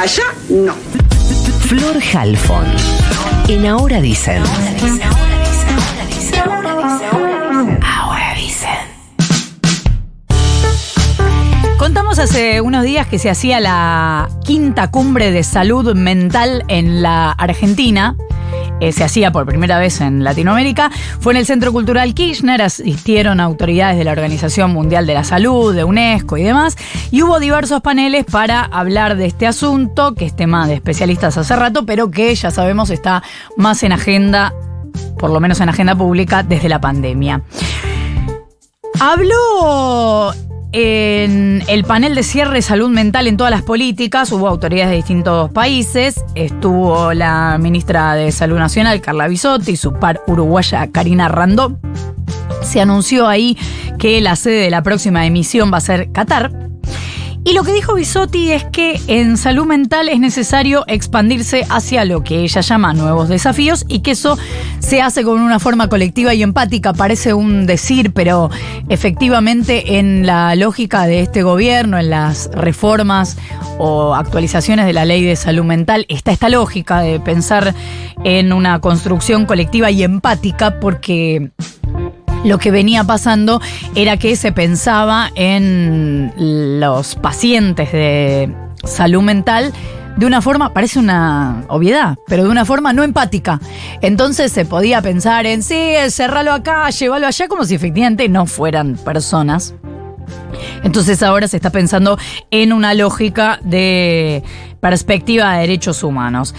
Allá no. Flor Halfon. En Ahora Dicen. Ahora Dicen. Contamos hace unos días que se hacía la quinta cumbre de salud mental en la Argentina. Eh, se hacía por primera vez en Latinoamérica. Fue en el Centro Cultural Kirchner, asistieron autoridades de la Organización Mundial de la Salud, de UNESCO y demás. Y hubo diversos paneles para hablar de este asunto, que es tema de especialistas hace rato, pero que ya sabemos está más en agenda, por lo menos en agenda pública, desde la pandemia. Habló en el panel de cierre de salud mental en todas las políticas, hubo autoridades de distintos países, estuvo la ministra de Salud Nacional, Carla Bisotti, y su par uruguaya, Karina Randó. Se anunció ahí que la sede de la próxima emisión va a ser Qatar. Y lo que dijo Bisotti es que en salud mental es necesario expandirse hacia lo que ella llama nuevos desafíos y que eso se hace con una forma colectiva y empática. Parece un decir, pero efectivamente en la lógica de este gobierno, en las reformas o actualizaciones de la ley de salud mental, está esta lógica de pensar en una construcción colectiva y empática porque lo que venía pasando era que se pensaba en los pacientes de salud mental de una forma, parece una obviedad, pero de una forma no empática. Entonces se podía pensar en, sí, cerralo acá, llévalo allá, como si efectivamente no fueran personas. Entonces ahora se está pensando en una lógica de perspectiva de derechos humanos.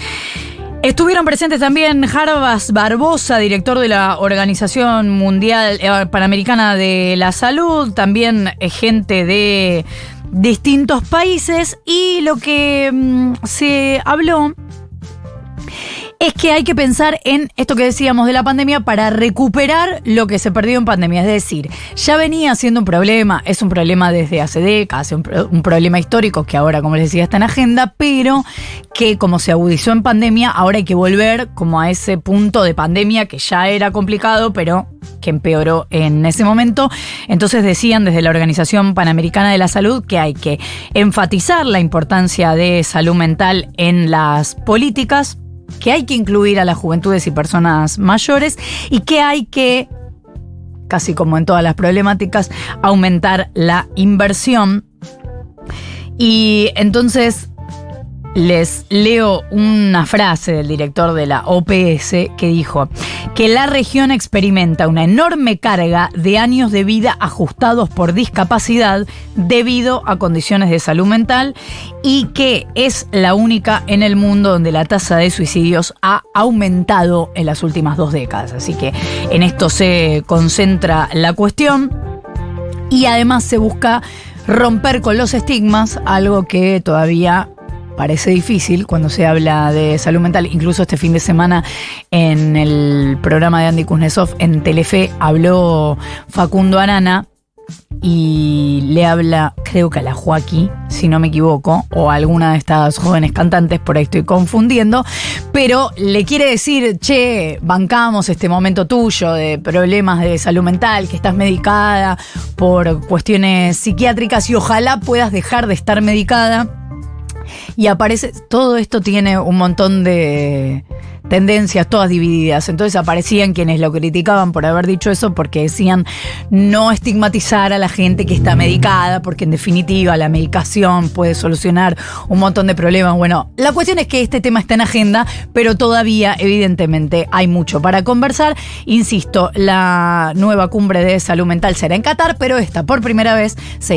Estuvieron presentes también Jarbas Barbosa, director de la Organización Mundial eh, Panamericana de la Salud, también eh, gente de distintos países. Y lo que mm, se habló es que hay que pensar en esto que decíamos de la pandemia para recuperar lo que se perdió en pandemia. Es decir, ya venía siendo un problema, es un problema desde hace décadas, un, un problema histórico que ahora, como les decía, está en agenda, pero que como se agudizó en pandemia, ahora hay que volver como a ese punto de pandemia que ya era complicado, pero que empeoró en ese momento. Entonces decían desde la Organización Panamericana de la Salud que hay que enfatizar la importancia de salud mental en las políticas que hay que incluir a las juventudes y personas mayores y que hay que, casi como en todas las problemáticas, aumentar la inversión. Y entonces les leo una frase del director de la OPS que dijo que la región experimenta una enorme carga de años de vida ajustados por discapacidad debido a condiciones de salud mental y que es la única en el mundo donde la tasa de suicidios ha aumentado en las últimas dos décadas. Así que en esto se concentra la cuestión y además se busca romper con los estigmas, algo que todavía parece difícil cuando se habla de salud mental. Incluso este fin de semana en el programa de Andy Kuznetsov en Telefe habló Facundo Arana y le habla, creo que a la Joaquín, si no me equivoco, o a alguna de estas jóvenes cantantes, por ahí estoy confundiendo, pero le quiere decir, che, bancamos este momento tuyo de problemas de salud mental, que estás medicada por cuestiones psiquiátricas y ojalá puedas dejar de estar medicada y aparece, todo esto tiene un montón de tendencias todas divididas. Entonces aparecían quienes lo criticaban por haber dicho eso porque decían no estigmatizar a la gente que está medicada, porque en definitiva la medicación puede solucionar un montón de problemas. Bueno, la cuestión es que este tema está en agenda, pero todavía evidentemente hay mucho para conversar. Insisto, la nueva cumbre de salud mental será en Qatar, pero esta por primera vez se